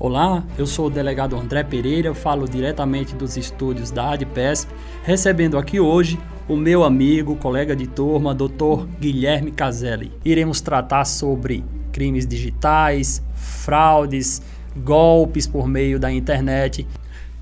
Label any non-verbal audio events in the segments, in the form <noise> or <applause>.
Olá, eu sou o delegado André Pereira, falo diretamente dos estúdios da ADPESP, recebendo aqui hoje o meu amigo, colega de turma, Dr. Guilherme Caselli. Iremos tratar sobre crimes digitais, fraudes, golpes por meio da internet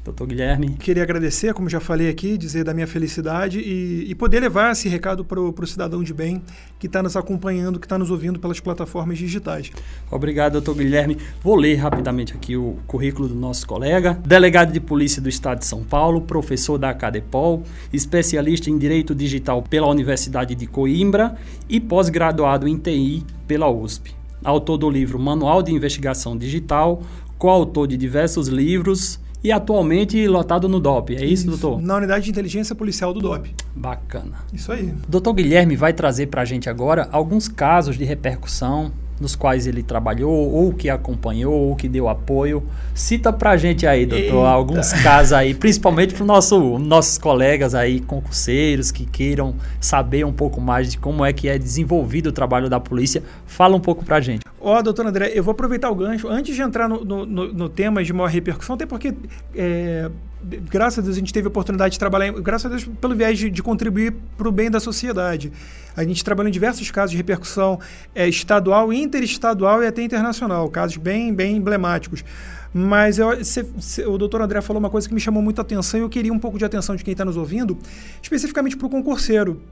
Doutor Guilherme. Queria agradecer, como já falei aqui, dizer da minha felicidade e, e poder levar esse recado para o cidadão de bem que está nos acompanhando, que está nos ouvindo pelas plataformas digitais. Obrigado, doutor Guilherme. Vou ler rapidamente aqui o currículo do nosso colega. Delegado de Polícia do Estado de São Paulo, professor da Acadepol, especialista em Direito Digital pela Universidade de Coimbra e pós-graduado em TI pela USP. Autor do livro Manual de Investigação Digital, coautor de diversos livros e atualmente lotado no DOP. É isso, isso, doutor? Na unidade de inteligência policial do DOP. Bacana. Isso aí. Doutor Guilherme vai trazer para a gente agora alguns casos de repercussão nos quais ele trabalhou, ou que acompanhou, ou que deu apoio. Cita pra gente aí, doutor, Eita. alguns casos aí, principalmente para nosso, nossos colegas aí, concurseiros, que queiram saber um pouco mais de como é que é desenvolvido o trabalho da polícia. Fala um pouco pra gente. Ó, oh, doutor André, eu vou aproveitar o gancho, antes de entrar no, no, no, no tema de maior repercussão, até porque é, graças a Deus, a gente teve a oportunidade de trabalhar, graças a Deus, pelo viés de, de contribuir para o bem da sociedade. A gente trabalhou em diversos casos de repercussão é, estadual, interestadual e até internacional, casos bem, bem emblemáticos. Mas eu, cê, cê, o doutor André falou uma coisa que me chamou muito a atenção e eu queria um pouco de atenção de quem está nos ouvindo, especificamente para o concurseiro.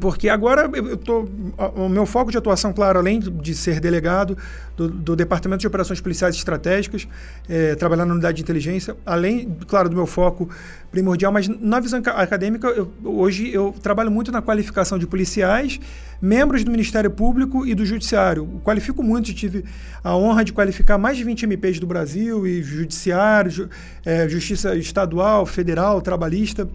Porque agora eu tô, o meu foco de atuação, claro, além de ser delegado do, do Departamento de Operações Policiais Estratégicas, é, trabalhar na unidade de inteligência, além, claro, do meu foco primordial, mas na visão acadêmica, eu, hoje eu trabalho muito na qualificação de policiais, membros do Ministério Público e do Judiciário. Qualifico muito, tive a honra de qualificar mais de 20 MPs do Brasil e Judiciário, ju, é, Justiça Estadual, Federal, Trabalhista,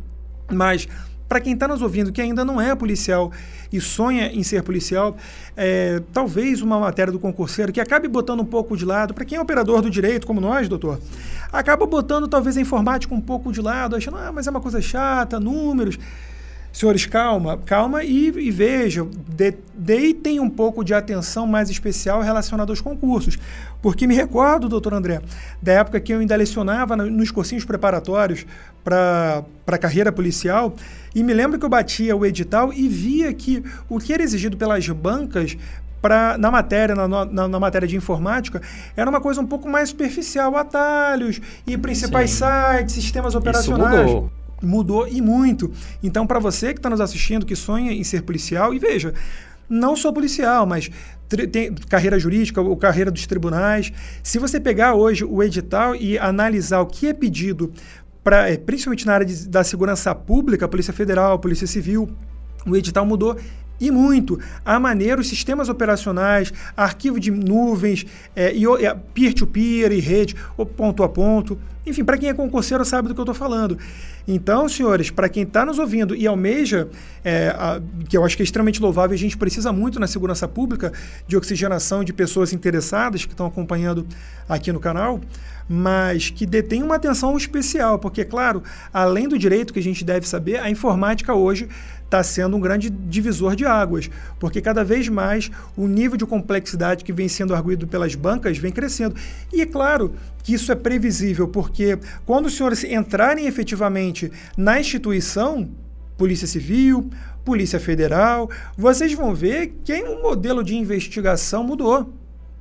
mas para quem está nos ouvindo que ainda não é policial e sonha em ser policial, é, talvez uma matéria do concurseiro que acabe botando um pouco de lado, para quem é operador do direito, como nós, doutor, acaba botando talvez a informática um pouco de lado, achando, ah, mas é uma coisa chata, números. Senhores, calma, calma e, e vejam, de, deitem um pouco de atenção mais especial relacionada aos concursos. Porque me recordo, doutor André, da época que eu ainda lecionava nos cursinhos preparatórios para a carreira policial, e me lembro que eu batia o edital e via que o que era exigido pelas bancas Pra, na matéria, na, na, na, matéria de informática, era uma coisa um pouco mais superficial, atalhos e principais Sim. sites, sistemas operacionais. Isso mudou mudou e muito. Então, para você que está nos assistindo, que sonha em ser policial, e veja, não sou policial, mas tem carreira jurídica ou carreira dos tribunais. Se você pegar hoje o edital e analisar o que é pedido, pra, é, principalmente na área de, da segurança pública, Polícia Federal, Polícia Civil, o edital mudou e muito. A maneira, os sistemas operacionais, arquivo de nuvens, é, e peer-to-peer -peer e rede, ponto a ponto. Enfim, para quem é concurseiro sabe do que eu estou falando. Então, senhores, para quem está nos ouvindo e almeja, é, a, que eu acho que é extremamente louvável, a gente precisa muito na segurança pública de oxigenação de pessoas interessadas que estão acompanhando aqui no canal, mas que detém uma atenção especial, porque, claro, além do direito que a gente deve saber, a informática hoje está sendo um grande divisor de águas, porque cada vez mais o nível de complexidade que vem sendo arguído pelas bancas vem crescendo. E é claro que isso é previsível, porque quando os senhores entrarem efetivamente na instituição, Polícia Civil, Polícia Federal, vocês vão ver que o modelo de investigação mudou.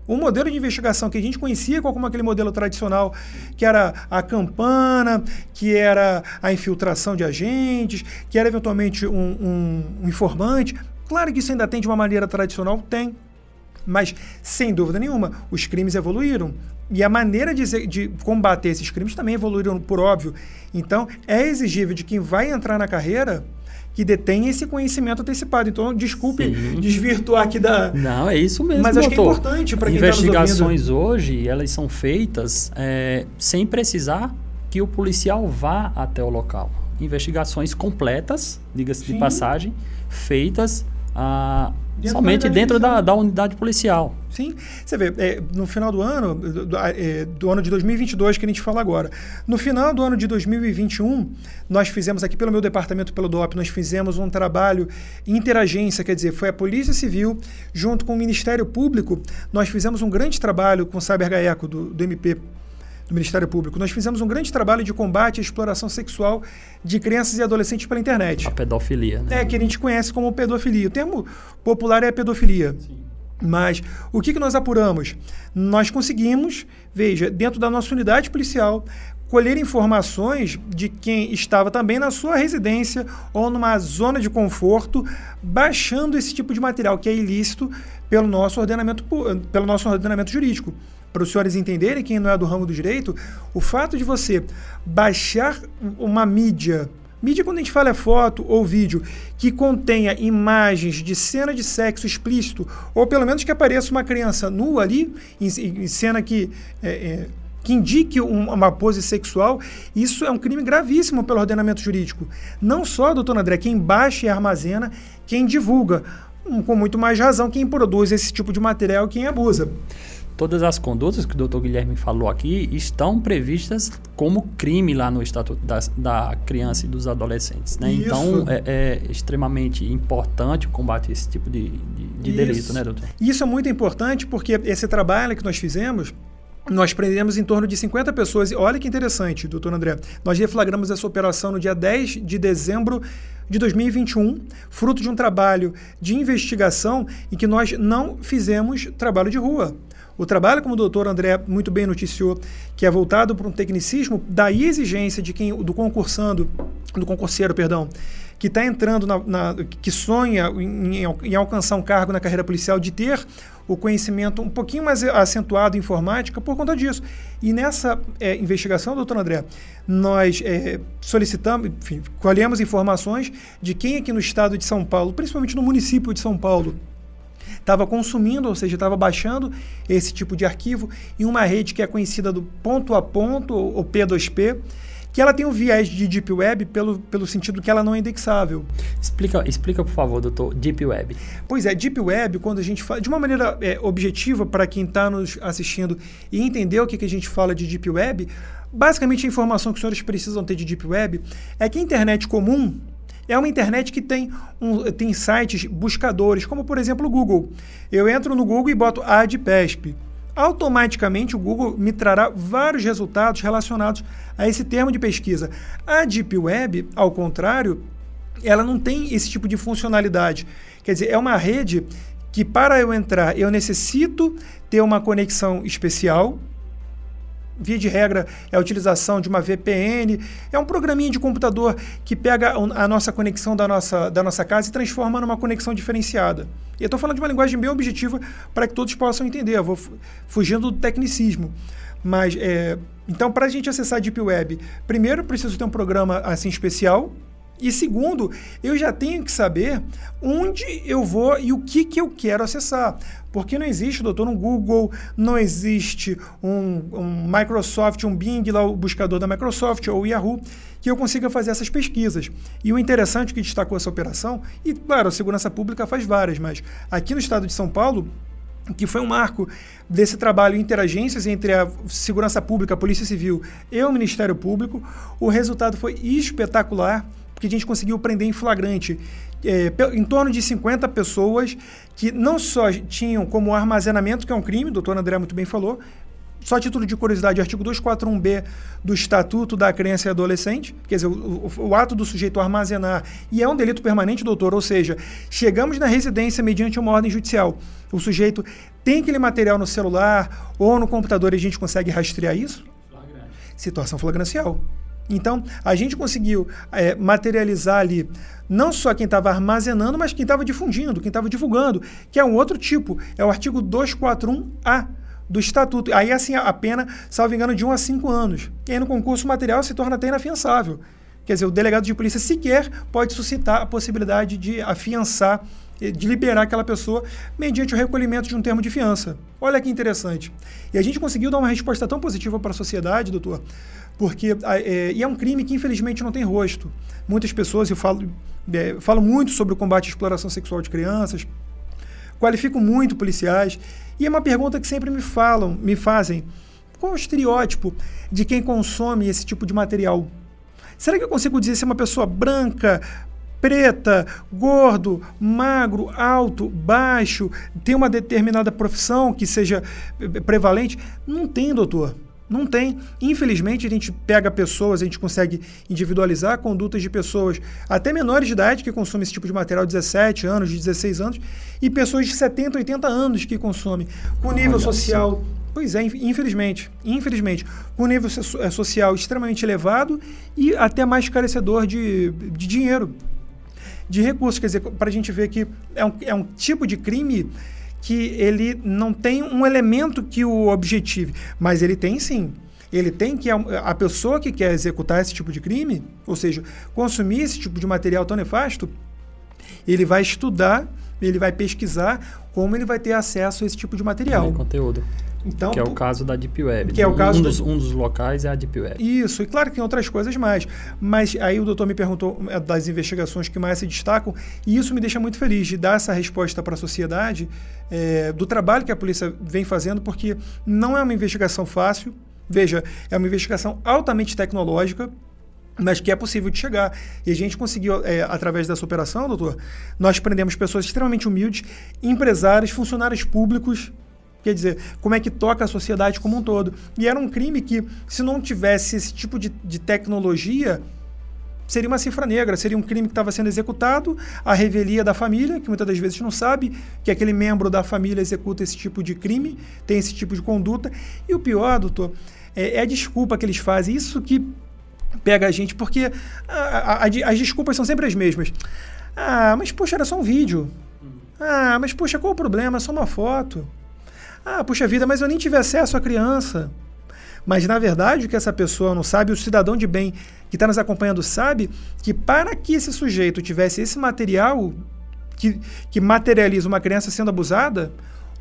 O modelo de investigação que a gente conhecia como aquele modelo tradicional, que era a campana, que era a infiltração de agentes, que era eventualmente um, um, um informante. Claro que isso ainda tem de uma maneira tradicional, tem. Mas, sem dúvida nenhuma, os crimes evoluíram. E a maneira de, de, combater esses crimes também evoluíram, por óbvio. Então, é exigível de quem vai entrar na carreira que detém esse conhecimento antecipado. Então, desculpe Sim. desvirtuar aqui da. Não, é isso mesmo. Mas acho que é importante para quem tá Investigações tá hoje, elas são feitas é, sem precisar que o policial vá até o local. Investigações completas, diga-se de passagem, feitas a Dentro somente dentro da, da, unidade policial. Sim. Você vê, é, no final do ano, do, é, do, ano de 2022 que a gente fala agora, no final do ano de 2021, nós fizemos aqui pelo meu departamento, pelo DOP, nós fizemos um trabalho interagência, quer dizer, foi a Polícia Civil junto com o Ministério Público, nós fizemos um grande trabalho com o Cyber Gaeco do, do MP do Ministério Público, nós fizemos um grande trabalho de combate à exploração sexual de crianças e adolescentes pela internet. A pedofilia, né? É, que a gente conhece como pedofilia. O termo popular é pedofilia. Sim. Mas o que, que nós apuramos? Nós conseguimos, veja, dentro da nossa unidade policial, colher informações de quem estava também na sua residência ou numa zona de conforto, baixando esse tipo de material que é ilícito pelo nosso ordenamento, pelo nosso ordenamento jurídico. Para os senhores entenderem, quem não é do ramo do direito, o fato de você baixar uma mídia Mídia, quando a gente fala é foto ou vídeo que contenha imagens de cena de sexo explícito, ou pelo menos que apareça uma criança nua ali, em, em cena que, é, é, que indique um, uma pose sexual, isso é um crime gravíssimo pelo ordenamento jurídico. Não só, doutor André, quem baixa e armazena, quem divulga. Com muito mais razão, quem produz esse tipo de material quem abusa todas as condutas que o doutor Guilherme falou aqui estão previstas como crime lá no Estatuto da, da Criança e dos Adolescentes. Né? Então, é, é, extremamente importante o combate a esse tipo de, de, de delito, né, doutor? Isso é muito importante porque esse trabalho que nós fizemos nós prendemos em torno de 50 pessoas. E olha que interessante, doutor André. Nós deflagramos essa operação no dia 10 de dezembro de 2021, fruto de um trabalho de investigação em que nós não fizemos trabalho de rua. O trabalho, como o doutor André muito bem noticiou, que é voltado para um tecnicismo, daí exigência de quem, do concursando, do concurseiro, perdão, que está entrando na, na, que sonha em, em, alcançar um cargo na carreira policial, de ter o conhecimento um pouquinho mais acentuado em informática por conta disso. E nessa é, investigação, doutor André, nós é, solicitamos, enfim, colhemos informações de quem aqui no estado de São Paulo, principalmente no município de São Paulo, estava consumindo, ou seja, estava baixando esse tipo de arquivo em uma rede que é conhecida do ponto a ponto, ou P2P, que ela tem um viés de Deep Web pelo, pelo sentido que ela não é indexável. Explica, explica, por favor, doutor, Deep Web. Pois é, Deep Web, quando a gente fala, de uma maneira é, objetiva para quem está nos assistindo e entender o que, que a gente fala de Deep Web, basicamente a informação que os senhores precisam ter de Deep Web é que a internet comum, é uma internet que tem, um, tem sites buscadores, como por exemplo o Google. Eu entro no Google e boto AdPesp. Automaticamente o Google me trará vários resultados relacionados a esse termo de pesquisa. A Deep Web, ao contrário, ela não tem esse tipo de funcionalidade. Quer dizer, é uma rede que para eu entrar eu necessito ter uma conexão especial, via de regra, é a utilização de uma VPN. É um programinha de computador que pega a nossa conexão da nossa, da nossa casa e transforma numa conexão diferenciada. E eu estou falando de uma linguagem bem objetiva para que todos possam entender. Eu vou fugindo do tecnicismo. Mas, é, então, para a gente acessar a Deep Web, primeiro preciso ter um programa assim especial, e segundo, eu já tenho que saber onde eu vou e o que, que eu quero acessar. Porque não existe, doutor, um Google, não existe um, um Microsoft, um Bing, lá o buscador da Microsoft ou o Yahoo, que eu consiga fazer essas pesquisas. E o interessante que destacou essa operação, e claro, a segurança pública faz várias, mas aqui no estado de São Paulo, que foi um marco desse trabalho interagências entre a segurança pública, a Polícia Civil e o Ministério Público, o resultado foi espetacular porque a gente conseguiu prender em flagrante é, em torno de 50 pessoas que não só tinham como armazenamento, que é um crime, o doutor André muito bem falou, só a título de curiosidade, artigo 241B do Estatuto da Criança e Adolescente, quer dizer, o, o, o, ato do sujeito armazenar, e é um delito permanente, doutor, ou seja, chegamos na residência mediante uma ordem judicial. O sujeito tem aquele material no celular ou no computador e a gente consegue rastrear isso? Flagrante. Situação flagrancial. Então, a gente conseguiu é, materializar ali não só quem estava armazenando, mas quem estava difundindo, quem estava divulgando, que é um outro tipo, é o artigo 241A do Estatuto. Aí, assim, a pena, salvo engano, de 1 a 5 anos. E aí, no concurso material, se torna até inafiançável. Quer dizer, o delegado de polícia sequer pode suscitar a possibilidade de afiançar, eh, de liberar aquela pessoa mediante o recolhimento de um termo de fiança. Olha que interessante. E a gente conseguiu dar uma resposta tão positiva para a sociedade, doutor, porque é, e é um crime que infelizmente não tem rosto. Muitas pessoas, eu falo, é, falo muito sobre o combate à exploração sexual de crianças, qualifico muito policiais, e é uma pergunta que sempre me falam, me fazem, qual é o estereótipo de quem consome esse tipo de material? Será que eu consigo dizer se é uma pessoa branca, preta, gordo, magro, alto, baixo, tem uma determinada profissão que seja prevalente? Não tem, doutor. Não tem. Infelizmente, a gente pega pessoas, a gente consegue individualizar condutas de pessoas até menores de idade que consomem esse tipo de material, 17 anos, de 16 anos, e pessoas de 70, 80 anos que consomem, com nível Olha social. Assim. Pois é, infelizmente. Infelizmente. Com nível social extremamente elevado e até mais carecedor de, de dinheiro, de recursos. Quer dizer, para a gente ver que é um, é um tipo de crime que ele não tem um elemento que o objetive, mas ele tem sim. Ele tem que a pessoa que quer executar esse tipo de crime, ou seja, consumir esse tipo de material tão nefasto, ele vai estudar, ele vai pesquisar como ele vai ter acesso a esse tipo de material. Conteúdo. Então, que é o caso da Deep Web. Que é o caso um, dos, um dos locais é a Deep Web. Isso, e claro que tem outras coisas mais. Mas aí o doutor me perguntou é, das investigações que mais se destacam, e isso me deixa muito feliz de dar essa resposta para a sociedade é, do trabalho que a polícia vem fazendo, porque não é uma investigação fácil. Veja, é uma investigação altamente tecnológica, mas que é possível de chegar. E a gente conseguiu, é, através dessa operação, doutor, nós prendemos pessoas extremamente humildes, empresários, funcionários públicos, Quer dizer, como é que toca a sociedade como um todo. E era um crime que, se não tivesse esse tipo de, de tecnologia, seria uma cifra negra, seria um crime que estava sendo executado, a revelia da família, que muitas das vezes não sabe que aquele membro da família executa esse tipo de crime, tem esse tipo de conduta. E o pior, doutor, é, é a desculpa que eles fazem. Isso que pega a gente, porque a, a, a, as desculpas são sempre as mesmas. Ah, mas poxa, era só um vídeo. Ah, mas poxa, qual o problema? É só uma foto. Ah, puxa vida, mas eu nem tive acesso à criança. Mas, na verdade, o que essa pessoa não sabe, o cidadão de bem que está nos acompanhando sabe que para que esse sujeito tivesse esse material que, que materializa uma criança sendo abusada,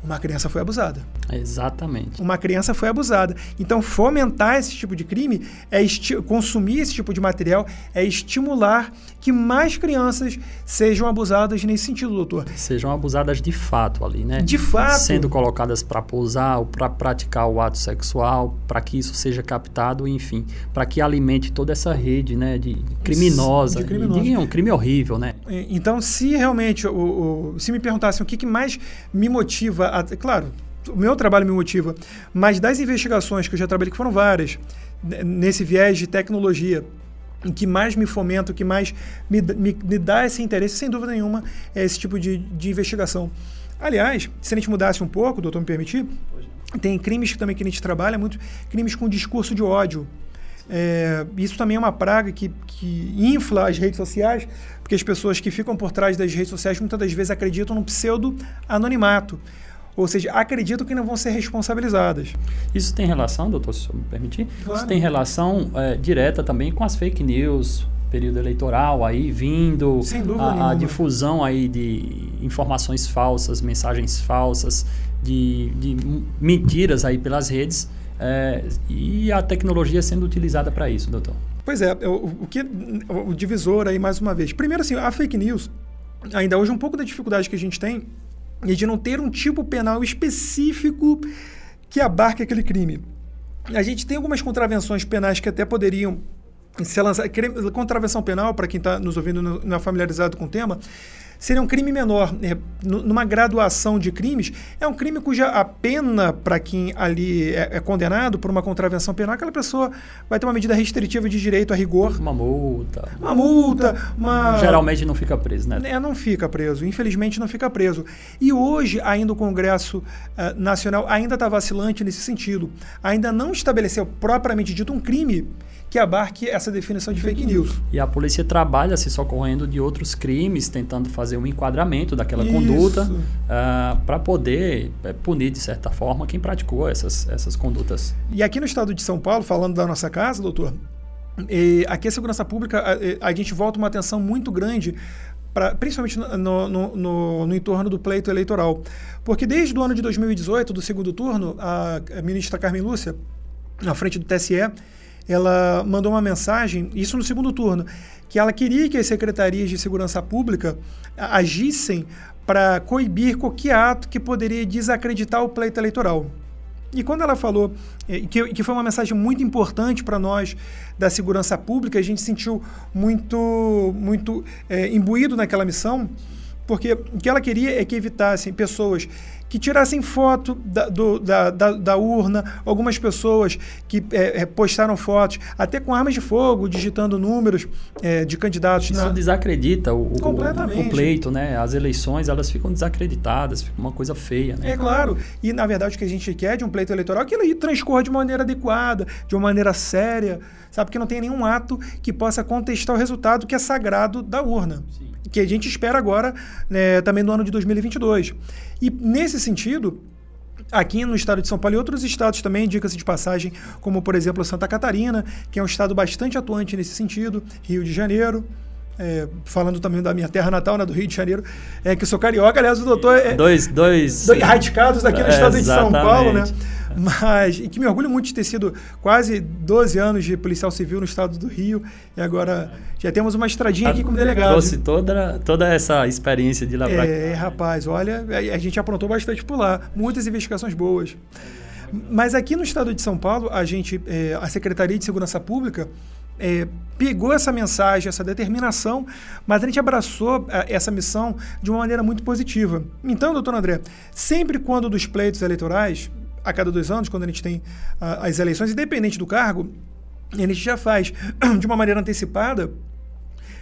uma criança foi abusada. Exatamente. Uma criança foi abusada. Então, fomentar esse tipo de crime, é consumir esse tipo de material, é estimular que mais crianças sejam abusadas nesse sentido, doutor. Sejam abusadas de fato ali, né? De fato. Sendo colocadas para pousar ou para praticar o ato sexual, para que isso seja captado, enfim, para que alimente toda essa rede, né, de criminosa. De criminosa. E, é um crime horrível, né? Então, se realmente, o, o se me perguntassem o que, que mais me motiva a, claro, o meu trabalho me motiva, mas das investigações que eu já trabalhei, que foram várias, nesse viés de tecnologia, em que mais me fomenta, o que mais me, me, me, dá esse interesse, sem dúvida nenhuma, é esse tipo de, de investigação. Aliás, se a gente mudasse um pouco, doutor me permitir, tem crimes também que a gente trabalha, muito crimes com discurso de ódio. É, isso também é uma praga que, que infla as redes sociais, porque as pessoas que ficam por trás das redes sociais muitas das vezes acreditam no pseudo-anonimato. Ou seja, acreditam que não vão ser responsabilizadas. Isso tem relação, doutor, se me permitir? Claro. Isso tem relação é, direta também com as fake news, período eleitoral aí vindo, a, a, difusão aí de informações falsas, mensagens falsas, de, de mentiras aí pelas redes é, e a tecnologia sendo utilizada para isso, doutor. Pois é, o, o que o divisor aí mais uma vez. Primeiro assim, a fake news ainda hoje um pouco da dificuldade que a gente tem e de não ter um tipo penal específico que abarque aquele crime. A gente tem algumas contravenções penais que até poderiam ser lançadas. Contravenção penal, para quem está nos ouvindo não é familiarizado com o tema, seria um crime menor. É, numa graduação de crimes, é um crime cuja a pena para quem ali é, é, condenado por uma contravenção penal, aquela pessoa vai ter uma medida restritiva de direito a rigor. Uma multa. Uma multa. Uma... Geralmente não fica preso, né? É, não fica preso. Infelizmente não fica preso. E hoje, ainda o Congresso uh, Nacional ainda está vacilante nesse sentido. Ainda não estabeleceu propriamente dito um crime que abarque essa definição de fake news. E a polícia trabalha se socorrendo de outros crimes, tentando fazer um enquadramento daquela Isso. conduta uh, para poder uh, punir, de certa forma, quem praticou essas, essas condutas. E aqui no estado de São Paulo, falando da nossa casa, doutor, e aqui a segurança pública, a, a, gente volta uma atenção muito grande, pra, principalmente no, no, no, no, entorno do pleito eleitoral. Porque desde o ano de 2018, do segundo turno, a, a ministra Carmen Lúcia, na frente do TSE, ela mandou uma mensagem, isso no segundo turno, que ela queria que as secretarias de segurança pública agissem para coibir qualquer ato que poderia desacreditar o pleito eleitoral. E quando ela falou, eh, que, foi uma mensagem muito importante para nós da segurança pública, a gente sentiu muito, muito é, imbuído naquela missão, porque o que ela queria é que evitassem pessoas que tirassem foto da, do, da, da, da, urna, algumas pessoas que é, postaram fotos, até com armas de fogo, digitando números é, de candidatos. Isso na... desacredita o, o, o, pleito, né? As eleições, elas ficam desacreditadas, fica uma coisa feia, né? É claro. E, na verdade, o que a gente quer de um pleito eleitoral é que ele transcorra de maneira adequada, de uma maneira séria, sabe? Que não tem nenhum ato que possa contestar o resultado que é sagrado da urna. Sim. Que a gente espera agora, né, também no ano de 2022. E nesse sentido, aqui no estado de São Paulo e outros estados também, dica-se de passagem, como por exemplo Santa Catarina, que é um estado bastante atuante nesse sentido, Rio de Janeiro. É, falando também da minha terra natal, né, do Rio de Janeiro, é que eu sou carioca, aliás, o doutor é. Dois, dois. dois radicados aqui no estado de São Paulo, né? Mas, e que me orgulho muito de ter sido quase 12 anos de policial civil no estado do Rio. E agora já temos uma estradinha aqui como delegado. Trouxe toda, toda essa experiência de lá pra É, rapaz, olha, a gente aprontou bastante por lá. Muitas investigações boas. Mas aqui no estado de São Paulo, a gente, é, a Secretaria de Segurança Pública, é, pegou essa mensagem, essa determinação, mas a gente abraçou é, essa missão de uma maneira muito positiva. Então, doutor André, sempre quando dos pleitos eleitorais, a cada dois anos, quando a gente tem a, as eleições, independente do cargo, a gente já faz <clears throat> de uma maneira antecipada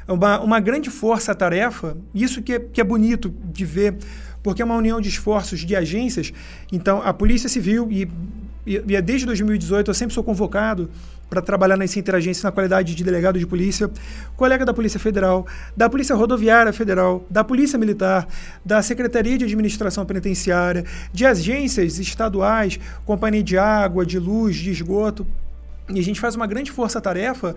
uma, uma grande força-tarefa, isso que é, que é bonito de ver, porque é uma união de esforços de agências. Então, a Polícia Civil, e, e, e desde 2018 eu sempre sou convocado para trabalhar nessa interagência na qualidade de delegado de polícia, colega da Polícia Federal, da Polícia Rodoviária Federal, da Polícia Militar, da Secretaria de Administração Penitenciária, de agências estaduais, Companhia de Água, de Luz, de Esgoto. E a gente faz uma grande força-tarefa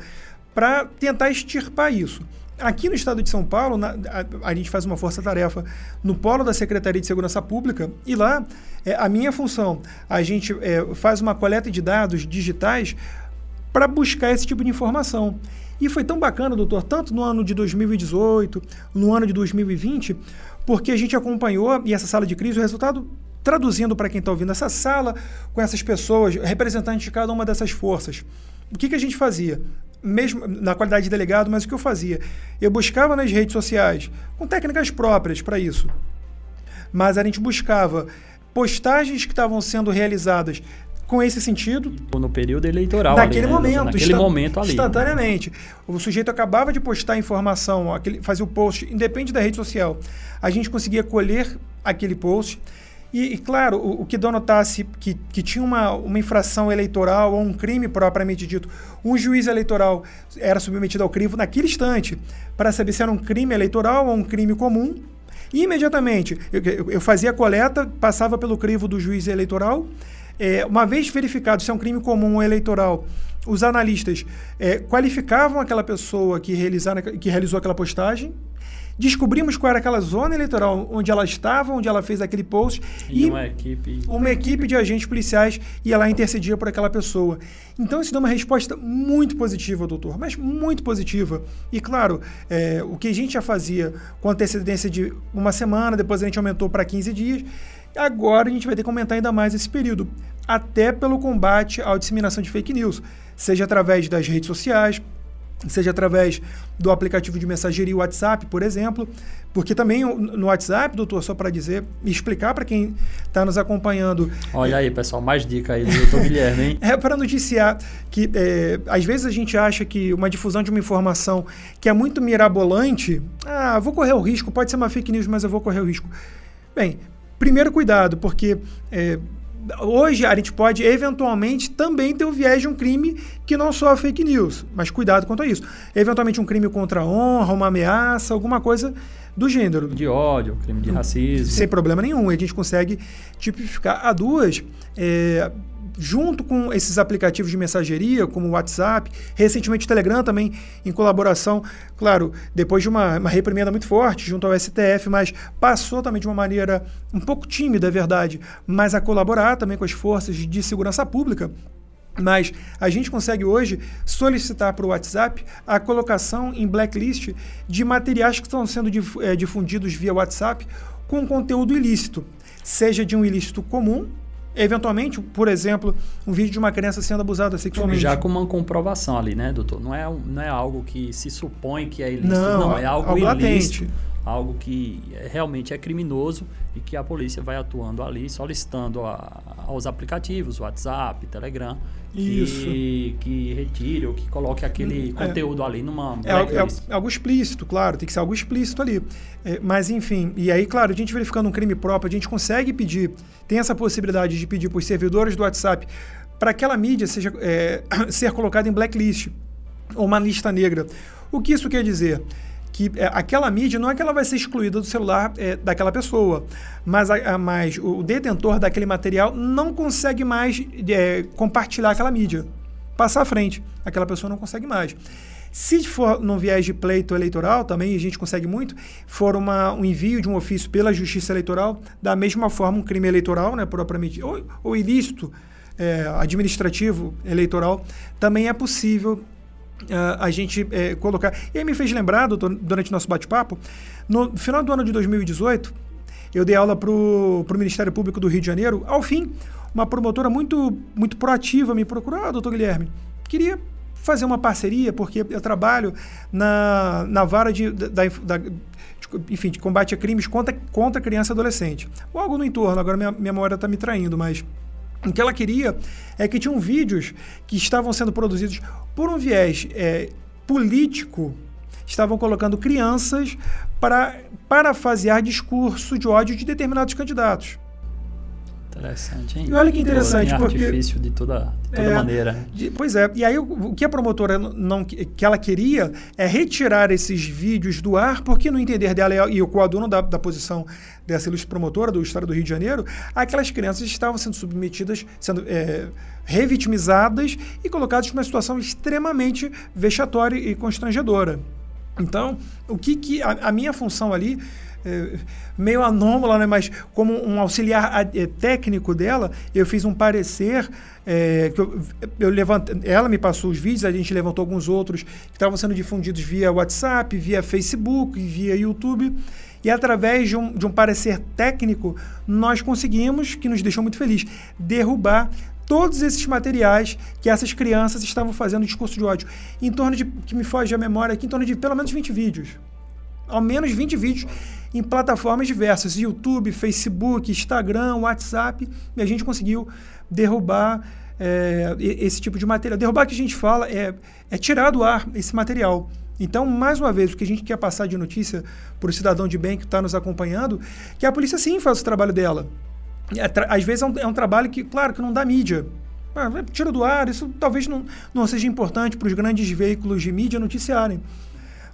para tentar extirpar isso. Aqui no estado de São Paulo, na, a, a, gente faz uma força-tarefa no polo da Secretaria de Segurança Pública e lá é, a minha função, a gente é, faz uma coleta de dados digitais para buscar esse tipo de informação. E foi tão bacana, doutor, tanto no ano de 2018, no ano de 2020, porque a gente acompanhou, e essa sala de crise, o resultado traduzindo para quem está ouvindo essa sala, com essas pessoas, representantes de cada uma dessas forças. O que, que a gente fazia? Mesmo na qualidade de delegado, mas o que eu fazia? Eu buscava nas redes sociais, com técnicas próprias para isso. Mas a gente buscava postagens que estavam sendo realizadas com esse sentido. No período eleitoral. Naquele ali, né? momento. Naquele momento ali. Instantaneamente. O sujeito acabava de postar informação, aquele, fazia o post, independe da rede social. A gente conseguia colher aquele post. E, e claro, o, o, que denotasse que, que tinha uma, uma infração eleitoral ou um crime propriamente dito, um juiz eleitoral era submetido ao crivo naquele instante para saber se era um crime eleitoral ou um crime comum. E imediatamente eu, eu, fazia a coleta, passava pelo crivo do juiz eleitoral é, uma vez verificado se é um crime comum eleitoral, os analistas é, qualificavam aquela pessoa que, que realizou aquela postagem, descobrimos qual era aquela zona eleitoral onde ela estava, onde ela fez aquele post. E, e uma equipe. Uma equipe de agentes policiais ia lá intercedia por aquela pessoa. Então isso dá uma resposta muito positiva, doutor, mas muito positiva. E claro, é, o que a gente já fazia com antecedência de uma semana, depois a gente aumentou para 15 dias. Agora a gente vai ter que aumentar ainda mais esse período, até pelo combate à disseminação de fake news, seja através das redes sociais, seja através do aplicativo de mensageria WhatsApp, por exemplo, porque também no WhatsApp, doutor, só para dizer, explicar para quem está nos acompanhando. Olha aí, pessoal, mais dica aí do doutor Guilherme, hein? <laughs> É para noticiar que é, às vezes a gente acha que uma difusão de uma informação que é muito mirabolante, ah, vou correr o risco, pode ser uma fake news, mas eu vou correr o risco. Bem, Primeiro cuidado, porque é, hoje a gente pode eventualmente também ter o viés de um crime que não só é fake news, mas cuidado quanto a isso. Eventualmente um crime contra a honra, uma ameaça, alguma coisa do gênero. De ódio, crime de racismo. Sem problema nenhum. A gente consegue tipificar. A duas, é, junto com esses aplicativos de mensageria, como o WhatsApp, recentemente o Telegram também, em colaboração, claro, depois de uma, uma reprimenda muito forte junto ao STF, mas passou também de uma maneira um pouco tímida, é verdade, mas a colaborar também com as forças de segurança pública. Mas a gente consegue hoje solicitar para o WhatsApp a colocação em blacklist de materiais que estão sendo eh, difundidos via WhatsApp com conteúdo ilícito, seja de um ilícito comum, eventualmente, por exemplo, um vídeo de uma criança sendo abusada sexualmente. Já com uma comprovação ali, né, doutor? Não é, não é algo que se supõe que é ilícito, não, não é algo, algo ilícito. Latente. Algo que realmente é criminoso e que a polícia vai atuando ali, solicitando a, aos aplicativos, WhatsApp, Telegram, que, que retire ou que coloque aquele é, conteúdo ali numa é, é, é, algo explícito, claro, tem que ser algo explícito ali. É, mas, enfim, e aí, claro, a gente verificando um crime próprio, a gente consegue pedir, tem essa possibilidade de pedir para os servidores do WhatsApp para aquela mídia seja, é, <coughs> ser colocada em blacklist ou uma lista negra. O que isso quer dizer? Que é, aquela mídia não é que ela vai ser excluída do celular é, daquela pessoa, mas, a, a, mas o detentor daquele material não consegue mais é, compartilhar aquela mídia, passar à frente. Aquela pessoa não consegue mais. Se for num viés de pleito eleitoral, também a gente consegue muito, for uma, um envio de um ofício pela Justiça Eleitoral, da mesma forma um crime eleitoral, né, propriamente, ou, ou ilícito é, administrativo eleitoral, também é possível a gente é, colocar. E aí me fez lembrar, doutor, durante nosso bate-papo, no final do ano de 2018, eu dei aula para o Ministério Público do Rio de Janeiro. Ao fim, uma promotora muito, muito proativa me procurou, ah, doutor Guilherme, queria fazer uma parceria, porque eu trabalho na, na vara de, da, da de, enfim, de combate a crimes contra, contra criança e adolescente. Ou algo no entorno, agora minha, minha memória está me traindo, mas o que ela queria é que tinham vídeos que estavam sendo produzidos por um viés é, político, estavam colocando crianças para parafasear discurso de ódio de determinados candidatos. Interessante, hein? E olha que interessante, porque... artifício de toda, de toda é, maneira. De, pois é, e aí o, o, que a promotora não que ela queria é retirar esses vídeos do ar, porque no entender dela e o coaduno da, da posição dessa ilustre promotora do Estado do Rio de Janeiro, aquelas crianças estavam sendo submetidas, sendo é, revitimizadas e colocadas numa situação extremamente vexatória e constrangedora. Então, o que, que a, a minha função ali meio anômala, né? mas como um auxiliar é, técnico dela, eu fiz um parecer é, que eu, eu levantei, ela me passou os vídeos, a gente levantou alguns outros que estavam sendo difundidos via WhatsApp, via Facebook, via YouTube. E através de um, de um parecer técnico, nós conseguimos, que nos deixou muito feliz, derrubar todos esses materiais que essas crianças estavam fazendo discurso de ódio. Em torno de, que me foge a memória aqui, em torno de pelo menos 20 vídeos. Ao menos 20 vídeos em plataformas diversas, YouTube, Facebook, Instagram, WhatsApp, e a gente conseguiu derrubar é, esse tipo de material. Derrubar que a gente fala é, é tirar do ar esse material. Então, mais uma vez, o que a gente quer passar de notícia para o cidadão de bem que está nos acompanhando, que a polícia sim faz o trabalho dela. É, às vezes é um, é um, trabalho que, claro, que não dá mídia. Ah, tira do ar, isso talvez não, não seja importante para os grandes veículos de mídia noticiarem.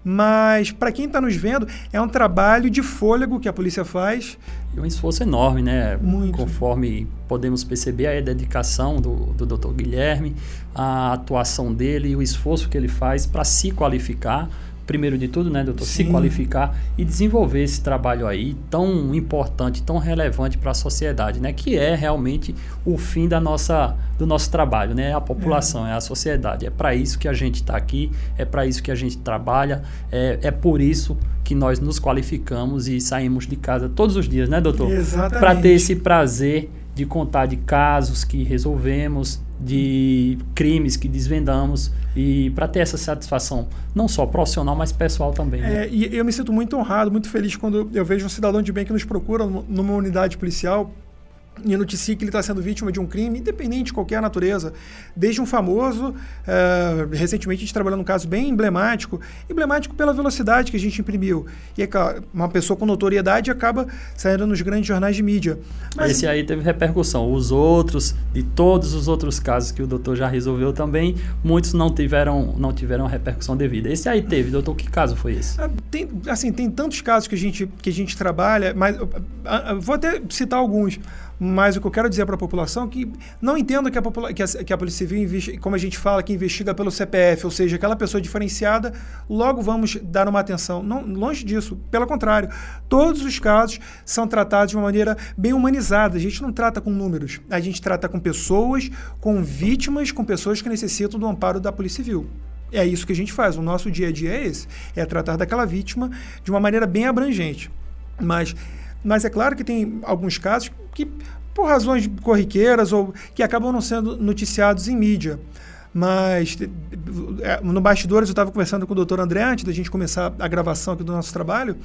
Mas para quem está nos vendo, é um trabalho de fôlego que a polícia faz. E um esforço enorme, né? Muito. Conforme podemos perceber, a dedicação do, do Dr. Guilherme, a atuação dele e o esforço que ele faz para se qualificar primeiro de tudo, né, doutor, Sim. se qualificar e desenvolver esse trabalho aí tão importante, tão relevante para a sociedade, né, que é realmente o fim da nossa, do nosso trabalho, né, a população, é, é a sociedade. É para isso que a gente está aqui, é para isso que a gente trabalha, é, é por isso que nós nos qualificamos e saímos de casa todos os dias, né, doutor? Exatamente. Para ter esse prazer de contar de casos que resolvemos, de crimes que desvendamos e para ter essa satisfação não só profissional, mas pessoal também. Né? É, e eu me sinto muito honrado, muito feliz quando eu vejo um cidadão de bem que nos procura numa unidade policial e noticia que ele está sendo vítima de um crime, independente de qualquer natureza, desde um famoso, uh, recentemente a gente trabalhou num caso bem emblemático, emblemático pela velocidade que a gente imprimiu. E é claro, uma pessoa com notoriedade acaba saindo nos grandes jornais de mídia. Mas, Esse aí teve repercussão. Os outros, de todos os outros casos que o doutor já resolveu também, muitos não tiveram, não tiveram repercussão devida. Esse aí teve, doutor, que caso foi esse? Uh, tem, assim, tem tantos casos que a gente, que a gente trabalha, mas uh, vou até citar alguns. Mas o que eu quero dizer para a população é que não entenda que a, que a, que a Polícia Civil, como a gente fala, que investiga pelo CPF, ou seja, aquela pessoa diferenciada, logo vamos dar uma atenção. Não, longe disso, pelo contrário, todos os casos são tratados de uma maneira bem humanizada. A gente não trata com números, a gente trata com pessoas, com vítimas, com pessoas que necessitam do amparo da Polícia Civil. É isso que a gente faz. O nosso dia a dia é esse: é tratar daquela vítima de uma maneira bem abrangente. Mas mas é claro que tem alguns casos que, por razões corriqueiras ou que acabam não sendo noticiados em mídia. Mas é, no bastidores eu estava conversando com o doutor André antes da gente começar a gravação aqui do nosso trabalho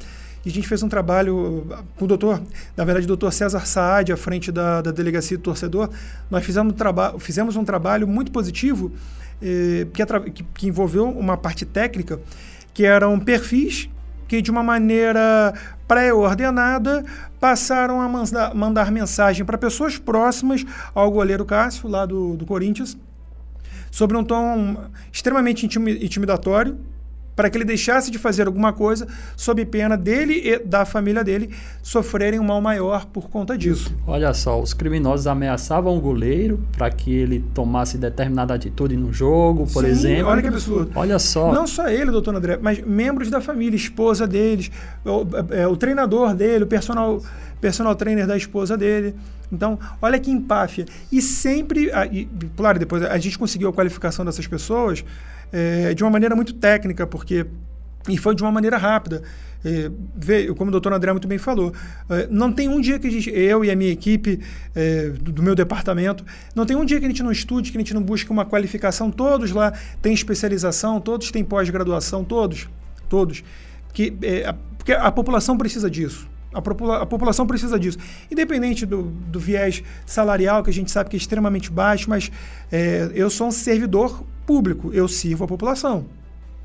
E a gente fez um trabalho com o doutor, na verdade, o doutor César Saad, à frente da, da Delegacia do Torcedor. Nós fizemos, um fizemos um trabalho muito positivo eh, que, que, que envolveu uma parte técnica, que eram perfis que, de uma maneira pré-ordenada, passaram a mandar, mandar mensagem para pessoas próximas ao goleiro Cássio, lá do, do Corinthians, sobre um tom extremamente intimidatório, para que ele deixasse de fazer alguma coisa sob pena dele e da família dele sofrerem um mal maior por conta disso. Olha só, os criminosos ameaçavam o goleiro para que ele tomasse determinada atitude no jogo, por Sim, exemplo. Olha que absurdo. Olha só. Não só ele, doutor André, mas membros da família, esposa deles, o, é, o treinador dele, o personal, personal trainer da esposa dele. Então, olha que empáfia. E sempre, e, claro, depois a gente conseguiu a qualificação dessas pessoas é, de uma maneira muito técnica, porque e foi de uma maneira rápida. É, veio, como o doutor André muito bem falou, é, não tem um dia que gente, eu e a minha equipe é, do, do, meu departamento, não tem um dia que a gente não estude, que a gente não busque uma qualificação. Todos lá têm especialização, todos têm pós-graduação, todos, todos. Que, porque a população precisa disso. A, popula a, população precisa disso. Independente do, do, viés salarial, que a gente sabe que é extremamente baixo, mas é, eu sou um servidor público, eu sirvo a população.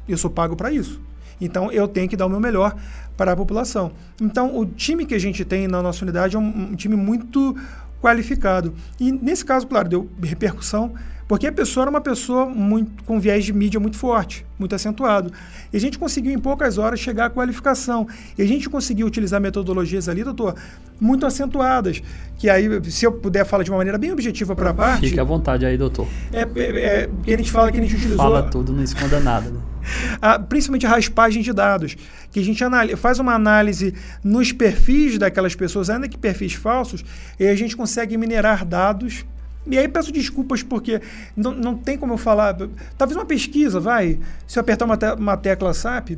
Eu sou pago para isso. Então eu tenho que dar o meu melhor para a população. Então o time que a gente tem na nossa unidade é um, um time muito qualificado. E nesse caso, claro, deu repercussão porque a pessoa era uma pessoa muito, com viés de mídia muito forte, muito acentuado. E a gente conseguiu em poucas horas chegar à qualificação. E a gente conseguiu utilizar metodologias ali, doutor, muito acentuadas. Que aí, se eu puder falar de uma maneira bem objetiva para a parte. Fique à vontade aí, doutor. É, é, é, a gente fala que a gente utilizou. Fala tudo, não esconda nada. Né? <laughs> A, principalmente a raspagem de dados, que a gente faz uma análise nos perfis daquelas pessoas, ainda que perfis falsos, e a gente consegue minerar dados e aí peço desculpas porque não, não tem como eu falar. Talvez uma pesquisa, vai. Se eu apertar uma, te uma tecla SAP,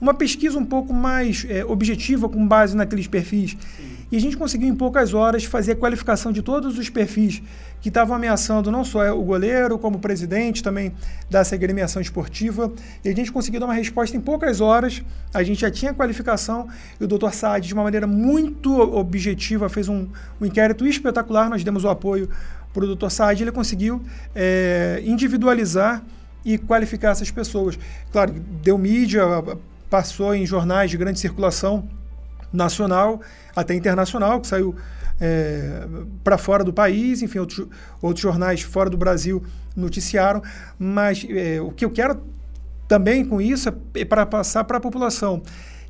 uma pesquisa um pouco mais é, objetiva com base naqueles perfis. Sim. E a gente conseguiu em poucas horas fazer a qualificação de todos os perfis que estavam ameaçando não só o goleiro, como o presidente também dessa agremiação esportiva. E a gente conseguiu dar uma resposta em poucas horas. A gente já tinha a qualificação e o doutor Saad, de uma maneira muito objetiva, fez um, um inquérito espetacular. Nós demos o apoio para o Dr. Saad, ele conseguiu é, individualizar e qualificar essas pessoas. Claro, deu mídia, passou em jornais de grande circulação nacional até internacional, que saiu é, para fora do país, enfim, outros, outros jornais fora do Brasil noticiaram, mas é, o que eu quero também com isso é para passar para a população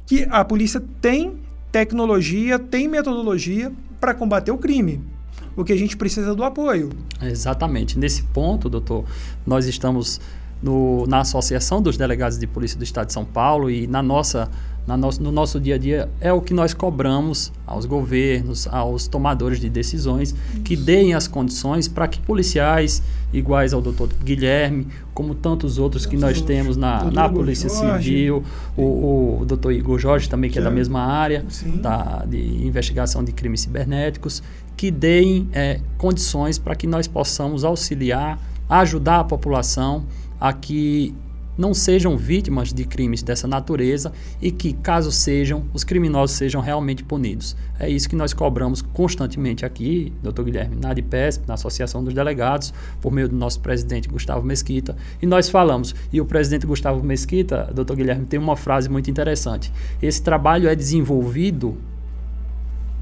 que a polícia tem tecnologia, tem metodologia para combater o crime o que a gente precisa do apoio. Exatamente. Nesse ponto, doutor, nós estamos no, na Associação dos Delegados de Polícia do Estado de São Paulo e na nossa, na nosso, no nosso dia a dia é o que nós cobramos aos governos, aos tomadores de decisões, que deem as condições para que policiais iguais ao doutor Guilherme, como tantos outros que nós temos na, na Polícia. Civil, o, o doutor Igor Jorge também, que é da mesma área da, de investigação de crimes cibernéticos, que deem é, condições para que nós possamos auxiliar, ajudar a população a que não sejam vítimas de crimes dessa natureza e que, caso sejam, os criminosos sejam realmente punidos. É isso que nós cobramos constantemente aqui, doutor Guilherme, na ADPESP, na Associação dos Delegados, por meio do nosso presidente Gustavo Mesquita, e nós falamos, e o presidente Gustavo Mesquita, doutor Guilherme, tem uma frase muito interessante, esse trabalho é desenvolvido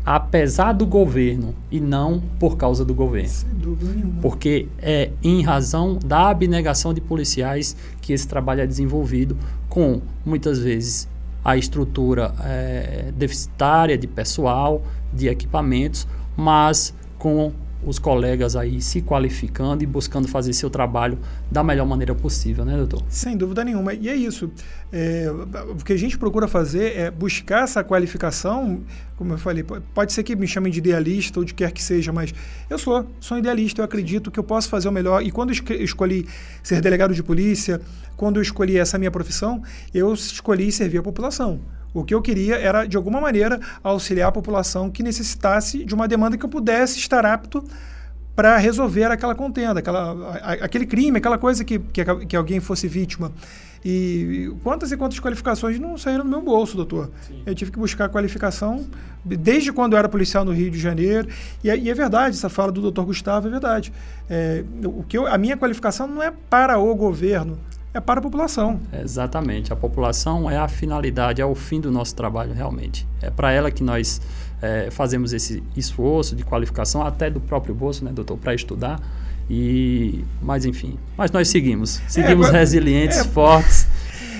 apesar do governo e não por causa do governo. Sem dúvida nenhuma. Porque é em razão da abnegação de policiais que esse trabalho é desenvolvido, com muitas vezes a estrutura é, deficitária de pessoal, de equipamentos, mas com os colegas aí se qualificando e buscando fazer seu trabalho da melhor maneira possível, né, doutor? Sem dúvida nenhuma. E é isso. É, o que a gente procura fazer é buscar essa qualificação, como eu falei, pode ser que me chamem de idealista ou de quer que seja, mas eu sou, sou idealista, eu acredito que eu posso fazer o melhor. E quando eu escolhi ser delegado de polícia, quando eu escolhi essa minha profissão, eu escolhi servir a população. O que eu queria era, de alguma maneira, auxiliar a população que necessitasse de uma demanda que eu pudesse estar apto para resolver aquela contenda, aquela, aquele crime, aquela coisa que, que, que alguém fosse vítima. E quantas e quantas qualificações não saíram do meu bolso, doutor? Sim. Eu tive que buscar qualificação desde quando eu era policial no Rio de Janeiro. E é, e é verdade, essa fala do doutor Gustavo é verdade. É, o que eu, a minha qualificação não é para o governo, é para a população. Exatamente. A população é a finalidade, é o fim do nosso trabalho, realmente. É para ela que nós é, fazemos esse esforço de qualificação, até do próprio bolso, né, doutor, para estudar. E, mas enfim, mas nós seguimos, seguimos é, resilientes, é, fortes.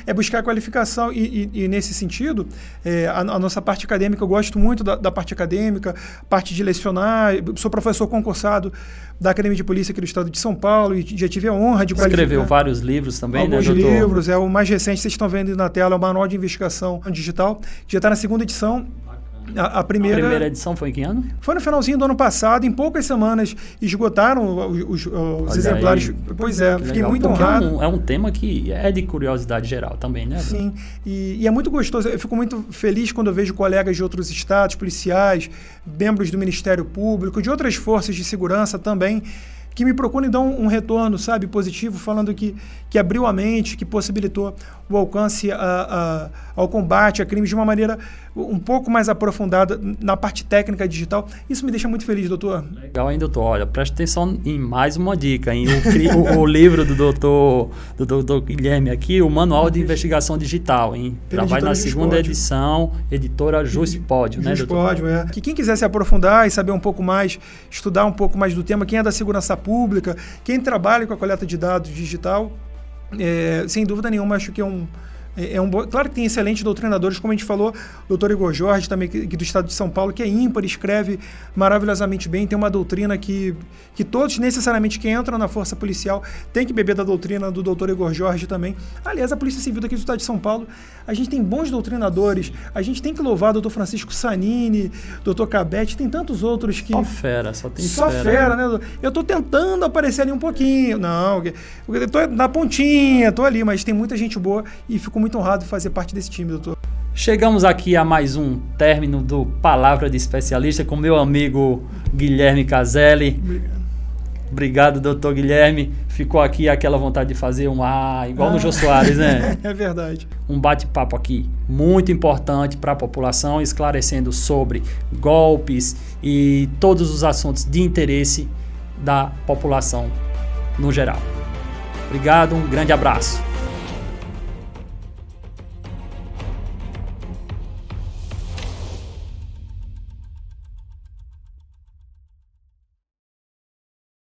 É buscar qualificação. E, e, e nesse sentido, é, a, a, nossa parte acadêmica, eu gosto muito da, da, parte acadêmica, parte de lecionar, sou professor concursado da Academia de Polícia aqui do Estado de São Paulo e já tive a honra de qualificar. Escreveu vários livros também, né, Alguns né, livros, é o mais recente, vocês estão vendo na tela, é o Manual de Investigação Digital, que já está na segunda edição, a, a, primeira, a primeira edição foi em que ano? Foi no finalzinho do ano passado. Em poucas semanas esgotaram os, os, os exemplares. Aí, pois é, fiquei legal. muito honrado. É um, é um, tema que é de curiosidade geral também, né? Sim, e, e, é muito gostoso. Eu fico muito feliz quando eu vejo colegas de outros estados, policiais, membros do Ministério Público, de outras forças de segurança também que me procuram e dão um, retorno, sabe, positivo, falando que, que abriu a mente, que possibilitou o alcance a, a, ao combate a crimes de uma maneira um pouco mais aprofundada na parte técnica digital. Isso me deixa muito feliz, doutor. Legal, hein, doutor? Olha, preste atenção em mais uma dica, hein? O, o, o livro do doutor, do doutor Guilherme aqui, o Manual de Investigação Digital, hein? Já vai na segunda edição, editora Juspódio, né, doutor? Juspódio, é. Que quem quiser se aprofundar e saber um pouco mais, estudar um pouco mais do tema, quem é da segurança pública, quem trabalha com a coleta de dados digital, é, sem dúvida nenhuma, acho que é um, é, é um bom, claro que tem excelentes doutrinadores, como a gente falou, o doutor Igor Jorge, também que, do estado de São Paulo, que é ímpar, escreve maravilhosamente bem, tem uma doutrina que, que todos, necessariamente, que entram na força policial, tem que beber da doutrina do doutor Igor Jorge também. Aliás, a Polícia Civil daqui do estado de São Paulo, a gente tem bons doutrinadores, a gente tem que louvar o doutor Francisco Sanini, doutor Cabete, tem tantos outros que... Só fera, só tem Só fera, fera né? Eu estou tentando aparecer ali um pouquinho, não, eu tô na pontinha, tô ali, mas tem muita gente boa e fico muito muito honrado de fazer parte desse time, doutor. Chegamos aqui a mais um término do Palavra de Especialista com meu amigo Guilherme Caselli. Obrigado. Obrigado, doutor Guilherme. Ficou aqui aquela vontade de fazer um ah, igual ah. no Jô Soares, né? <laughs> é verdade. Um bate-papo aqui muito importante para a população, esclarecendo sobre golpes e todos os assuntos de interesse da população no geral. Obrigado, um grande abraço.